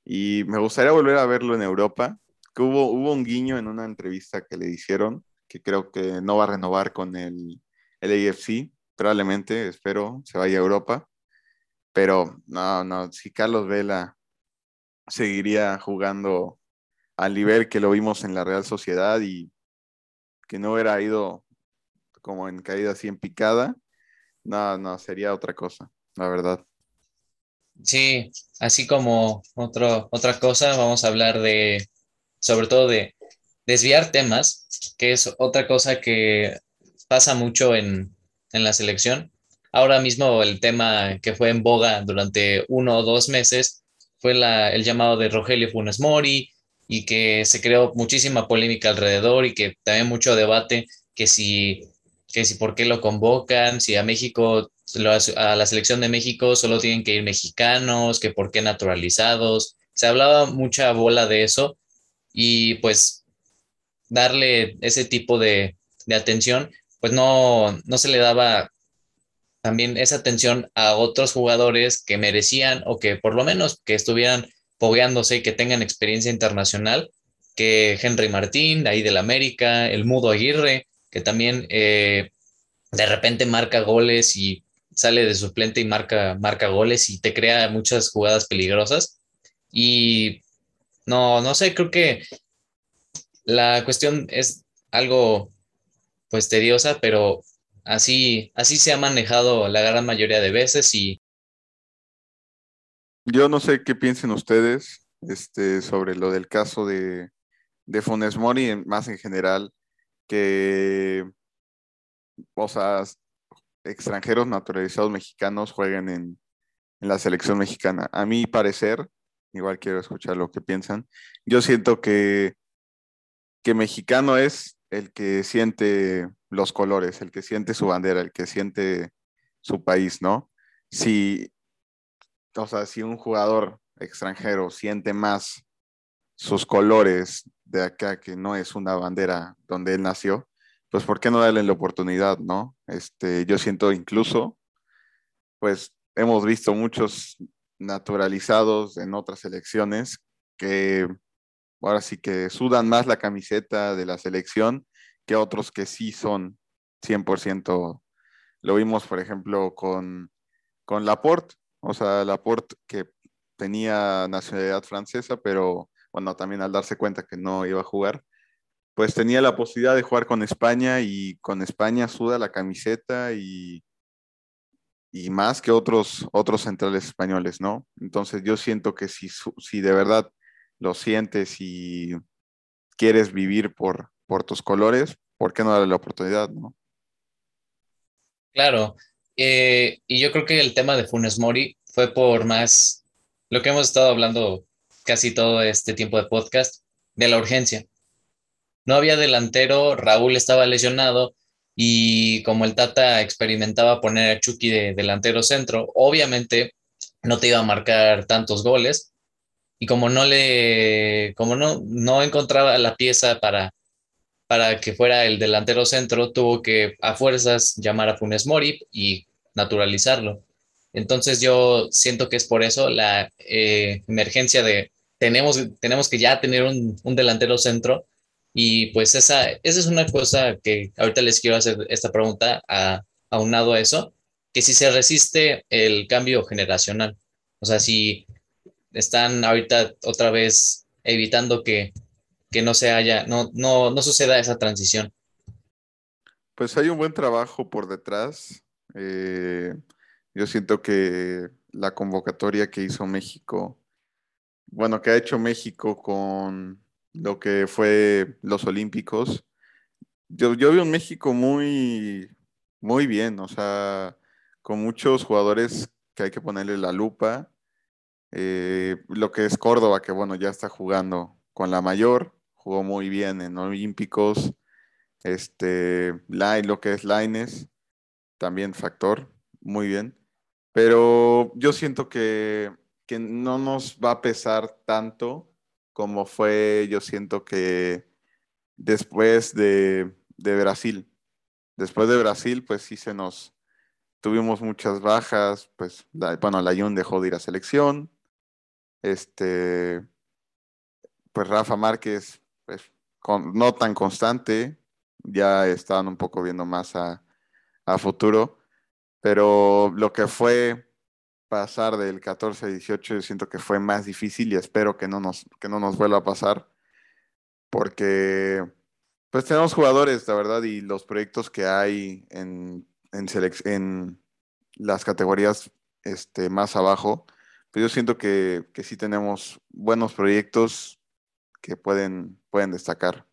Y me gustaría volver a verlo en Europa. Que hubo, hubo un guiño en una entrevista que le hicieron, que creo que no va a renovar con el, el AFC, probablemente, espero, se vaya a Europa. Pero no, no, si Carlos Vela seguiría jugando al nivel que lo vimos en la Real Sociedad y que no hubiera ido como en caída así en picada, no, no, sería otra cosa, la verdad. Sí, así como otra cosa, vamos a hablar de, sobre todo de, desviar temas, que es otra cosa que pasa mucho en, en la selección. Ahora mismo el tema que fue en boga durante uno o dos meses fue el llamado de Rogelio Funes Mori y que se creó muchísima polémica alrededor y que también mucho debate que si, que si por qué lo convocan, si a México, a la selección de México solo tienen que ir mexicanos, que por qué naturalizados. Se hablaba mucha bola de eso y pues darle ese tipo de atención, pues no, no se le daba también esa atención a otros jugadores que merecían o que por lo menos que estuvieran fogueándose y que tengan experiencia internacional, que Henry Martín, ahí del América, el Mudo Aguirre, que también eh, de repente marca goles y sale de suplente y marca, marca goles y te crea muchas jugadas peligrosas. Y no, no sé, creo que la cuestión es algo pues tediosa, pero así, así se ha manejado la gran mayoría de veces y... Yo no sé qué piensen ustedes este, sobre lo del caso de, de Funes Mori, más en general, que, o sea, extranjeros naturalizados mexicanos jueguen en, en la selección mexicana. A mi parecer, igual quiero escuchar lo que piensan, yo siento que, que mexicano es el que siente los colores, el que siente su bandera, el que siente su país, ¿no? Si, o sea, si un jugador extranjero siente más sus colores de acá, que no es una bandera donde él nació, pues ¿por qué no darle la oportunidad, no? Este, yo siento incluso, pues hemos visto muchos naturalizados en otras elecciones que ahora sí que sudan más la camiseta de la selección que otros que sí son 100%. Lo vimos, por ejemplo, con, con Laporte, o sea, Laporte que tenía nacionalidad francesa, pero bueno, también al darse cuenta que no iba a jugar, pues tenía la posibilidad de jugar con España y con España suda la camiseta y, y más que otros, otros centrales españoles, ¿no? Entonces yo siento que si, si de verdad lo sientes y quieres vivir por, por tus colores, ¿por qué no darle la oportunidad, no? Claro, eh, y yo creo que el tema de Funes Mori fue por más lo que hemos estado hablando casi todo este tiempo de podcast, de la urgencia. No había delantero, Raúl estaba lesionado y como el Tata experimentaba poner a Chucky de delantero centro, obviamente no te iba a marcar tantos goles, y como no le, como no, no encontraba la pieza para, para que fuera el delantero centro, tuvo que a fuerzas llamar a Funes Mori y naturalizarlo. Entonces yo siento que es por eso la eh, emergencia de tenemos, tenemos que ya tener un, un, delantero centro y pues esa, esa es una cosa que ahorita les quiero hacer esta pregunta a, aunado a eso, que si se resiste el cambio generacional, o sea, si están ahorita otra vez evitando que, no se haya, no, no, no suceda esa transición. Pues hay un buen trabajo por detrás. Eh, yo siento que la convocatoria que hizo México, bueno, que ha hecho México con lo que fue los Olímpicos, yo, yo vi un México muy, muy bien, o sea, con muchos jugadores que hay que ponerle la lupa eh, lo que es Córdoba, que bueno, ya está jugando con la mayor, jugó muy bien en Olímpicos. Este, lo que es Laines, también factor, muy bien. Pero yo siento que, que no nos va a pesar tanto como fue, yo siento que después de, de Brasil. Después de Brasil, pues sí se nos, tuvimos muchas bajas, pues, bueno, la Jun dejó de ir a selección, este, pues Rafa Márquez, pues no tan constante, ya estaban un poco viendo más a, futuro, pero lo que fue pasar del 14 al 18 yo siento que fue más difícil y espero que no nos, que no nos vuelva a pasar porque pues tenemos jugadores, la verdad, y los proyectos que hay en, en, en las categorías este, más abajo, pero yo siento que, que sí tenemos buenos proyectos que pueden, pueden destacar.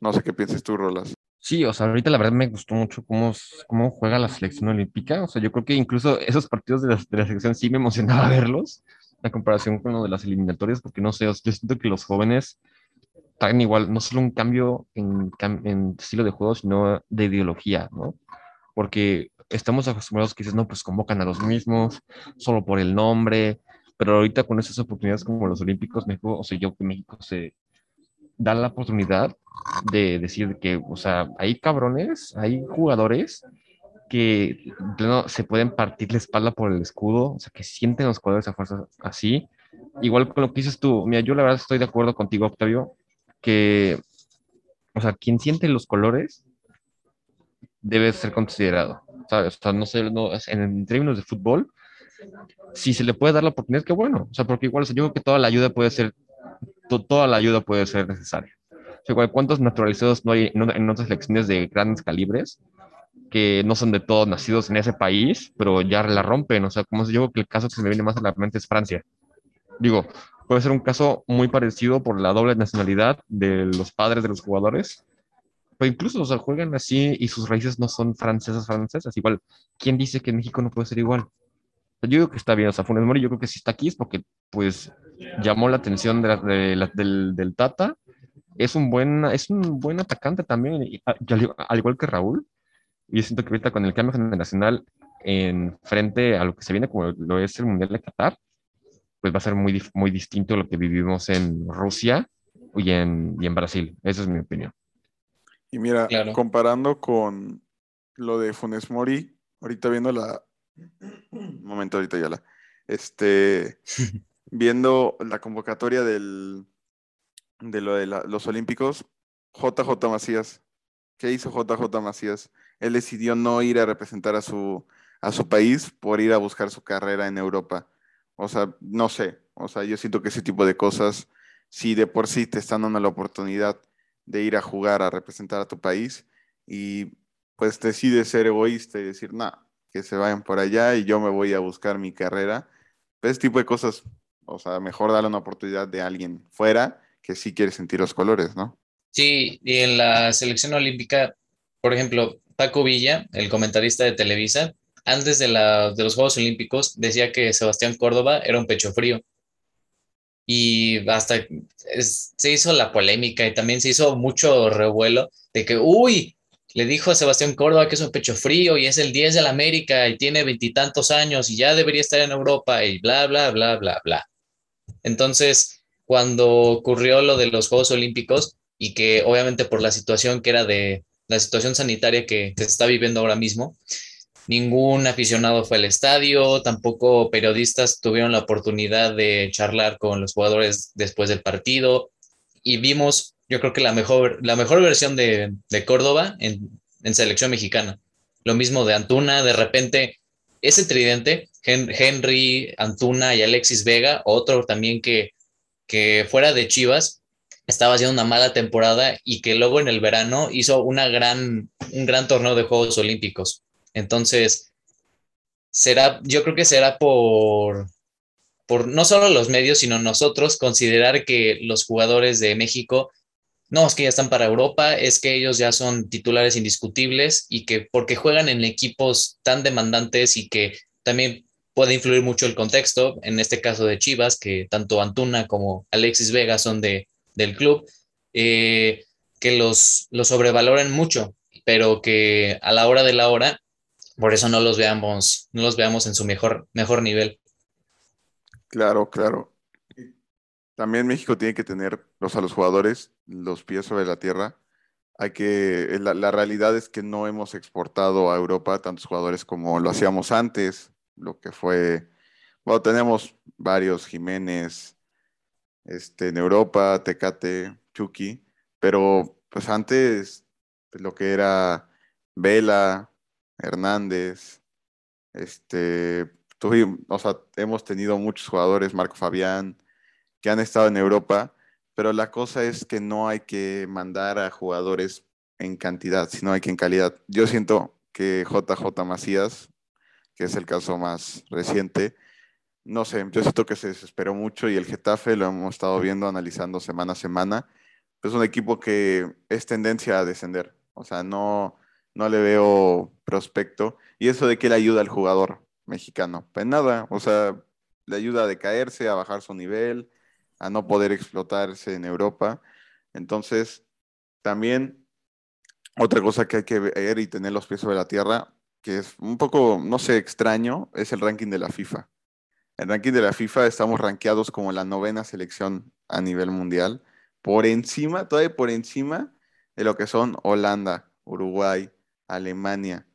No sé qué piensas tú, Rolas. Sí, o sea, ahorita la verdad me gustó mucho cómo, cómo juega la selección olímpica. O sea, yo creo que incluso [LAUGHS] esos partidos de la, de la selección sí me emocionaba [LAUGHS] verlos, la comparación con lo de las eliminatorias, porque no sé, yo siento que los jóvenes traen igual, no solo un cambio en, en estilo de juego, sino de ideología, ¿no? Porque estamos acostumbrados que dices, no, pues convocan a los mismos, solo por el nombre, pero ahorita con esas oportunidades como los Olímpicos, México, o sea, yo que México se da la oportunidad de decir que, o sea, hay cabrones, hay jugadores que no, se pueden partir la espalda por el escudo, o sea, que sienten los jugadores a fuerza así. Igual con lo que dices tú, mira, yo la verdad estoy de acuerdo contigo, Octavio, que, o sea, quien siente los colores debe ser considerado, ¿sabes? O sea, no sé, no, en, términos de fútbol, si se le puede dar la oportunidad, qué bueno, o sea, porque igual, yo creo que toda la ayuda puede ser, toda la ayuda puede ser necesaria. igual, ¿cuántos naturalizados no hay en, otras selecciones de grandes calibres que no son de todos nacidos en ese país, pero ya la rompen? O sea, como yo creo que el caso que se me viene más a la mente es Francia. Digo, puede ser un caso muy parecido por la doble nacionalidad de los padres de los jugadores. Pero incluso, o sea, juegan así y sus raíces no son francesas, francesas. Igual, ¿quién dice que México no puede ser igual? Yo digo que está bien, o sea, Funes Mori yo creo que sí está aquí es porque, pues, llamó la atención de del, del, Tata. Es un buen, es un buen atacante también, al igual que Raúl. Y yo siento que ahorita con el cambio generacional en frente a lo que se viene como lo es el Mundial de Qatar, pues va a ser muy, muy distinto a lo que vivimos en Rusia y en, y en Brasil. Esa es mi opinión. Y mira, comparando con lo de Funes Mori, ahorita viendo la... [CLEARS THROAT] Un momento, ahorita ya la... Este, [LAUGHS] viendo la convocatoria del, de lo de los Olímpicos, JJ Macías. ¿Qué hizo JJ Macías? Él decidió no ir a representar a su, a su país por ir a buscar su carrera en Europa. O sea, no sé. O sea, yo siento que ese tipo de cosas, si de por sí te están dando la oportunidad de ir a jugar, a representar a tu país, y pues decides ser egoísta y decir, no, que se vayan por allá y yo me voy a buscar mi carrera. Pues ese tipo de cosas, o sea, mejor darle una oportunidad de alguien fuera que sí quiere sentir los colores, ¿no? Sí, y en la selección olímpica, por ejemplo, Paco Villa, el comentarista de Televisa, antes de, la, de los Juegos Olímpicos decía que Sebastián Córdoba era un pecho frío. Y hasta se hizo la polémica y también se hizo mucho revuelo de que, uy, le dijo a Sebastián Córdoba que es un pecho frío y es el 10 de la América y tiene veintitantos años y ya debería estar en Europa y bla, bla, bla, bla, bla. Entonces, cuando ocurrió lo de los Juegos Olímpicos y que obviamente por la situación que era de la situación sanitaria que se está viviendo ahora mismo, Ningún aficionado fue al estadio, tampoco periodistas tuvieron la oportunidad de charlar con los jugadores después del partido y vimos, yo creo que la mejor, la mejor versión de, Córdoba en, selección mexicana. Lo mismo de Antuna, de repente ese tridente, Henry, Antuna y Alexis Vega, otro también que, que fuera de Chivas, estaba haciendo una mala temporada y que luego en el verano hizo una gran, un gran torneo de Juegos Olímpicos. Entonces, será, yo creo que será por, por no solo los medios, sino nosotros considerar que los jugadores de México, no, es que ya están para Europa, es que ellos ya son titulares indiscutibles y que porque juegan en equipos tan demandantes y que también puede influir mucho el contexto, en este caso de Chivas, que tanto Antuna como Alexis Vega son de, del club, eh, que los, los sobrevaloran mucho, pero que a la hora de la hora por eso no los veamos, no los veamos en su mejor, mejor nivel. Claro, claro. También México tiene que tener los, a los jugadores los pies sobre la tierra. Hay que, la, la, realidad es que no hemos exportado a Europa tantos jugadores como lo hacíamos antes, lo que fue, bueno, tenemos varios Jiménez, este, en Europa, Tecate, Chucky, pero pues antes pues, lo que era Vela, Hernández, este, tuvimos, o sea, hemos tenido muchos jugadores, Marco Fabián, que han estado en Europa, pero la cosa es que no hay que mandar a jugadores en cantidad, sino hay que en calidad. Yo siento que JJ Macías, que es el caso más reciente, no sé, yo siento que se desesperó mucho y el Getafe lo hemos estado viendo, analizando semana a semana, es un equipo que es tendencia a descender. O sea, no, no le veo prospecto. Y eso de qué le ayuda al jugador mexicano. Pues nada, o sea, le ayuda a decaerse, a bajar su nivel, a no poder explotarse en Europa. Entonces, también otra cosa que hay que ver y tener los pies sobre la tierra, que es un poco, no sé, extraño, es el ranking de la FIFA. El ranking de la FIFA estamos rankeados como la novena selección a nivel mundial, por encima, todavía por encima de lo que son Holanda, Uruguay, Alemania,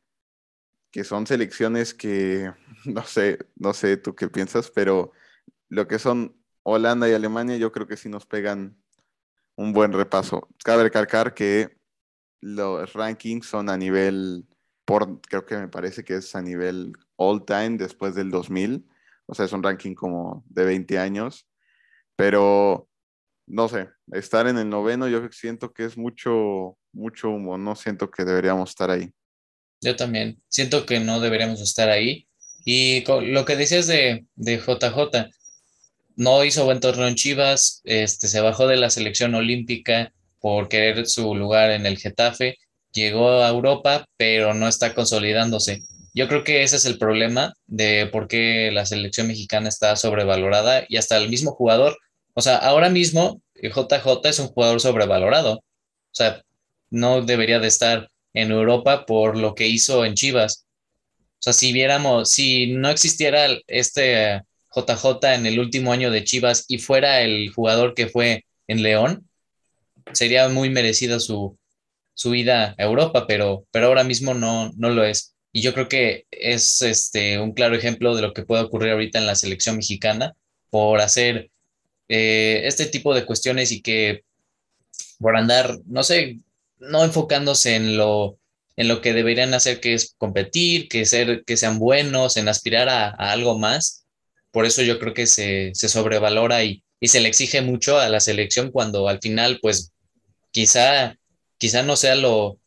que son selecciones que, [LAUGHS] no sé, no sé tú qué piensas, pero lo que son Holanda y Alemania yo creo que sí nos pegan un buen repaso. Cabe recalcar que los rankings son a nivel, por, creo que me parece que es a nivel all time después del 2000, o sea, es un ranking como de 20 años, pero no sé, estar en el noveno yo siento que es mucho, mucho humo, no siento que deberíamos estar ahí. Yo también, siento que no deberíamos estar ahí. Y lo que decías de, de JJ, no hizo buen torneo en Chivas, este, se bajó de la selección olímpica por querer su lugar en el Getafe, llegó a Europa, pero no está consolidándose. Yo creo que ese es el problema de por qué la selección mexicana está sobrevalorada y hasta el mismo jugador. O sea, ahora mismo JJ es un jugador sobrevalorado. O sea, no debería de estar en Europa por lo que hizo en Chivas. O sea, si viéramos, si no existiera este JJ en el último año de Chivas y fuera el jugador que fue en León, sería muy merecida su, su vida a Europa, pero, pero ahora mismo no, no lo es. Y yo creo que es este, un claro ejemplo de lo que puede ocurrir ahorita en la selección mexicana por hacer eh, este tipo de cuestiones y que por andar, no sé, no enfocándose en lo, en lo que deberían hacer, que es competir, que, ser, que sean buenos, en aspirar a, algo más, por eso yo creo que se, sobrevalora y, se le exige mucho a la selección cuando al final, pues quizá, quizá no sea lo,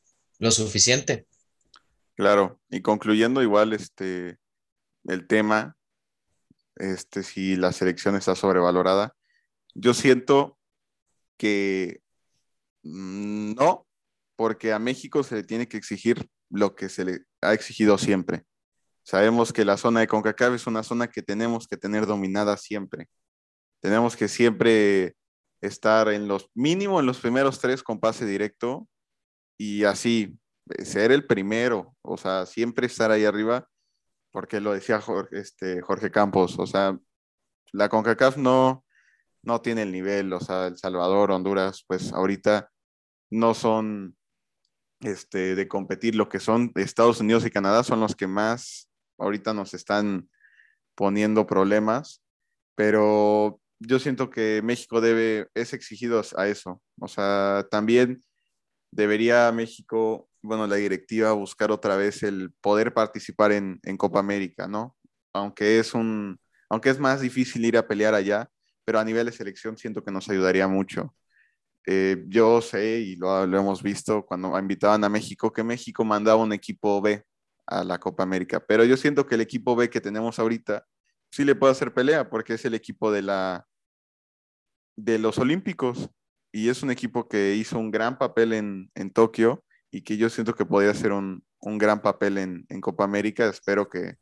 suficiente. Claro, y concluyendo igual este el tema, este, si la selección está sobrevalorada, yo siento que mm, no, porque a México se le tiene que exigir lo que se le ha exigido siempre. Sabemos que la zona de CONCACAF es una zona que tenemos que tener dominada siempre. Tenemos que siempre estar en los mínimo en los primeros tres con pase directo y así eh, ser el primero, o sea, siempre estar ahí arriba, porque lo decía Jorge, este, Jorge Campos, o sea, la CONCACAF no, no tiene el nivel, o sea, El Salvador, Honduras, pues ahorita no son este, de competir, lo que son Estados Unidos y Canadá son los que más ahorita nos están poniendo problemas, pero yo siento que México debe, es exigido a eso. O sea, también debería México, bueno, la directiva buscar otra vez el poder participar en, Copa América, ¿no? Aunque es un, aunque es más difícil ir a pelear allá, pero a nivel de selección siento que nos ayudaría mucho. Eh, yo sé, y lo, hemos visto cuando invitaban a México, que México mandaba un equipo B a la Copa América. Pero yo siento que el equipo B que tenemos ahorita sí le puede hacer pelea porque es el equipo de la de los Olímpicos y es un equipo que hizo un gran papel en, en Tokio y que yo siento que podría hacer un, un gran papel en, en, Copa América. Espero que,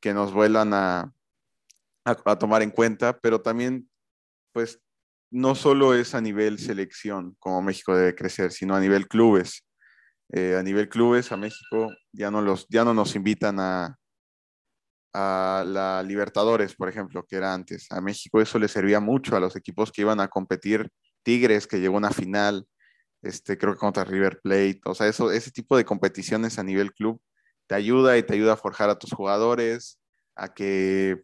que nos vuelvan a, a, tomar en cuenta, pero también, pues, no solo es a nivel selección como México debe crecer, sino a nivel clubes. Eh, a nivel clubes, a México ya no, los, ya no nos invitan a, a la Libertadores, por ejemplo, que era antes. A México eso le servía mucho a los equipos que iban a competir. Tigres, que llegó a una final, este, creo que contra River Plate. O sea, eso, ese tipo de competiciones a nivel club te ayuda y te ayuda a forjar a tus jugadores, a que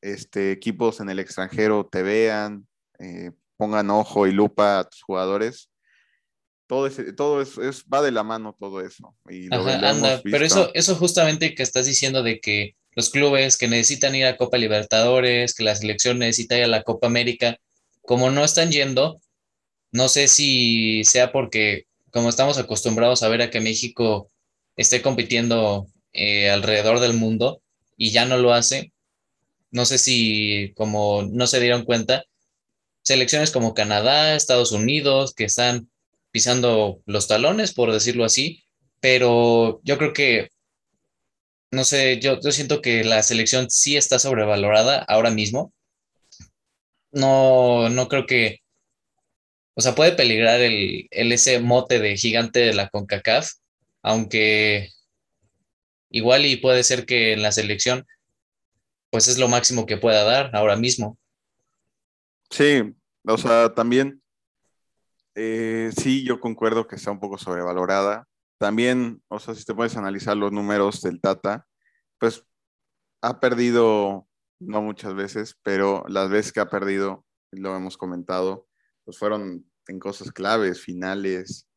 este, equipos en el extranjero te vean, eh, pongan ojo y lupa a tus jugadores todo, ese, todo eso es, va de la mano todo eso. Y anda, pero eso, eso justamente que estás diciendo de que los clubes que necesitan ir a Copa Libertadores, que la selección necesita ir a la Copa América, como no están yendo, no sé si sea porque como estamos acostumbrados a ver a que México esté compitiendo eh, alrededor del mundo y ya no lo hace, no sé si como no se dieron cuenta selecciones como Canadá, Estados Unidos, que están pisando los talones, por decirlo así, pero yo creo que, no sé, yo, yo siento que la selección sí está sobrevalorada ahora mismo. No, no creo que, o sea, puede peligrar el, el ese mote de gigante de la CONCACAF, aunque igual y puede ser que en la selección, pues es lo máximo que pueda dar ahora mismo. Sí, o sea, también, eh, sí, yo concuerdo que está un poco sobrevalorada. También, o sea, si te puedes analizar los números del Tata, pues ha perdido, no muchas veces, pero las veces que ha perdido, lo hemos comentado, pues fueron en cosas claves, finales,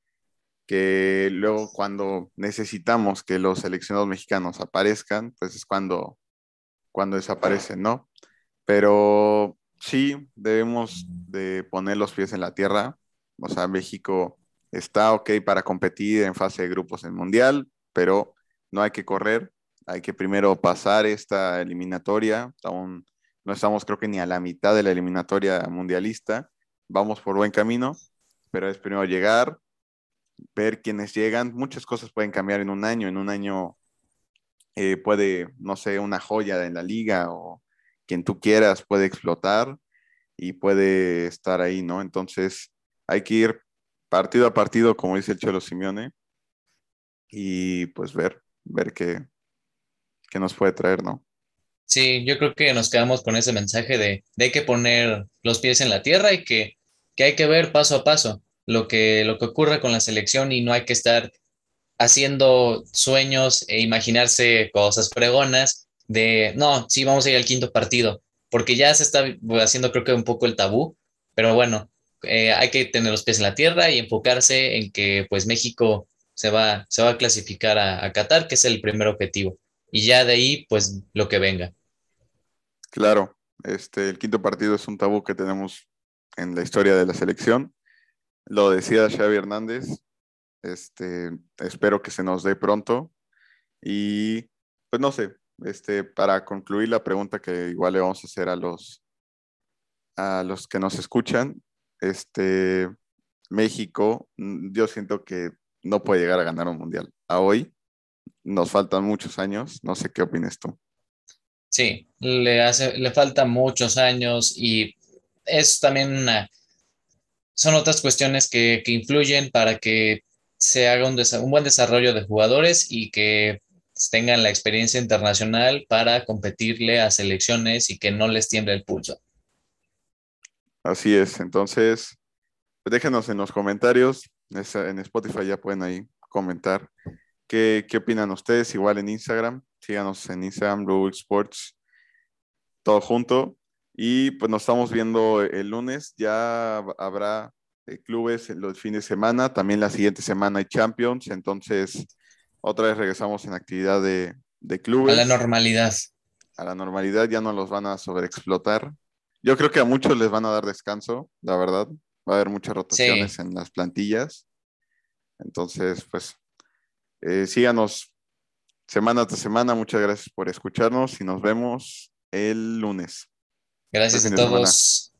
que luego cuando necesitamos que los seleccionados mexicanos aparezcan, pues es cuando, cuando desaparecen, ¿no? Pero sí, debemos de poner los pies en la tierra. O sea, México está ok para competir en fase de grupos en Mundial, pero no hay que correr, hay que primero pasar esta eliminatoria. Aún no estamos creo que ni a la mitad de la eliminatoria mundialista. Vamos por buen camino, pero es primero llegar, ver quiénes llegan. Muchas cosas pueden cambiar en un año. En un año eh, puede, no sé, una joya en la liga o quien tú quieras puede explotar y puede estar ahí, ¿no? Entonces hay que ir partido a partido, como dice el Cholo Simeone, y pues ver, ver qué, qué nos puede traer, ¿no? Sí, yo creo que nos quedamos con ese mensaje de, de hay que poner los pies en la tierra y que, que hay que ver paso a paso lo que, lo que ocurre con la selección y no hay que estar haciendo sueños e imaginarse cosas pregonas de, no, sí, vamos a ir al quinto partido, porque ya se está haciendo creo que un poco el tabú, pero bueno, eh, hay que tener los pies en la tierra y enfocarse en que pues México se va, se va a clasificar a, a Qatar, que es el primer objetivo, y ya de ahí pues lo que venga. Claro, este, el quinto partido es un tabú que tenemos en la historia de la selección lo decía Xavi Hernández. Este, espero que se nos dé pronto. Y pues no sé, este, para concluir la pregunta que igual le vamos a hacer a los, a los que nos escuchan, este, México, mm, yo siento que no puede llegar a ganar un mundial. A hoy nos faltan muchos años, no sé qué opinas tú. Sí, le, hace, le faltan muchos años y es también una, son otras cuestiones que, influyen para que se haga un, un, buen desarrollo de jugadores y que tengan la experiencia internacional para competirle a selecciones y que no les tiemble el pulso. Así es, entonces déjenos en los comentarios, en Spotify ya pueden ahí comentar qué, qué opinan ustedes, igual en Instagram, síganos en Instagram, Blue Sports, todo junto. Y pues nos estamos viendo el lunes, ya habrá eh, clubes en los fines de semana, también la siguiente semana hay Champions, entonces otra vez regresamos en actividad de, clubes. A la normalidad. A la normalidad ya no los van a sobreexplotar. Yo creo que a muchos les van a dar descanso, la verdad. Va a haber muchas rotaciones en las plantillas. Entonces, pues, eh, síganos semana tras semana. Muchas gracias por escucharnos y nos vemos el lunes. Gracias a todos.